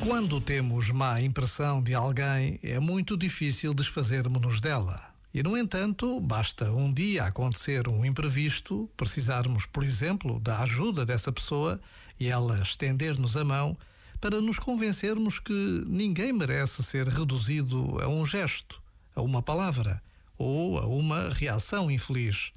Quando temos má impressão de alguém, é muito difícil desfazermos-nos dela. E, no entanto, basta um dia acontecer um imprevisto, precisarmos, por exemplo, da ajuda dessa pessoa e ela estender-nos a mão para nos convencermos que ninguém merece ser reduzido a um gesto, a uma palavra ou a uma reação infeliz.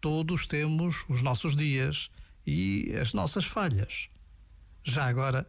Todos temos os nossos dias e as nossas falhas. Já agora,